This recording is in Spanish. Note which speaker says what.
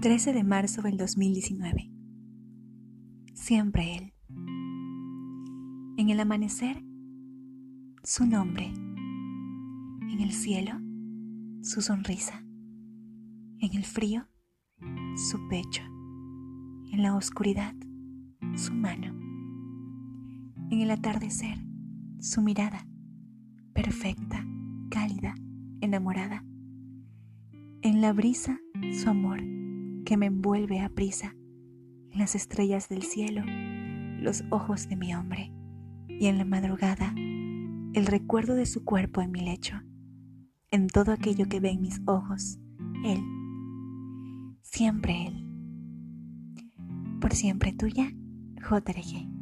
Speaker 1: 13 de marzo del 2019. Siempre Él. En el amanecer, su nombre. En el cielo, su sonrisa. En el frío, su pecho. En la oscuridad, su mano. En el atardecer, su mirada, perfecta, cálida, enamorada. En la brisa, su amor, que me envuelve a prisa. En las estrellas del cielo, los ojos de mi hombre. Y en la madrugada, el recuerdo de su cuerpo en mi lecho. En todo aquello que ven mis ojos, Él. Siempre Él. Por siempre tuya, JRG.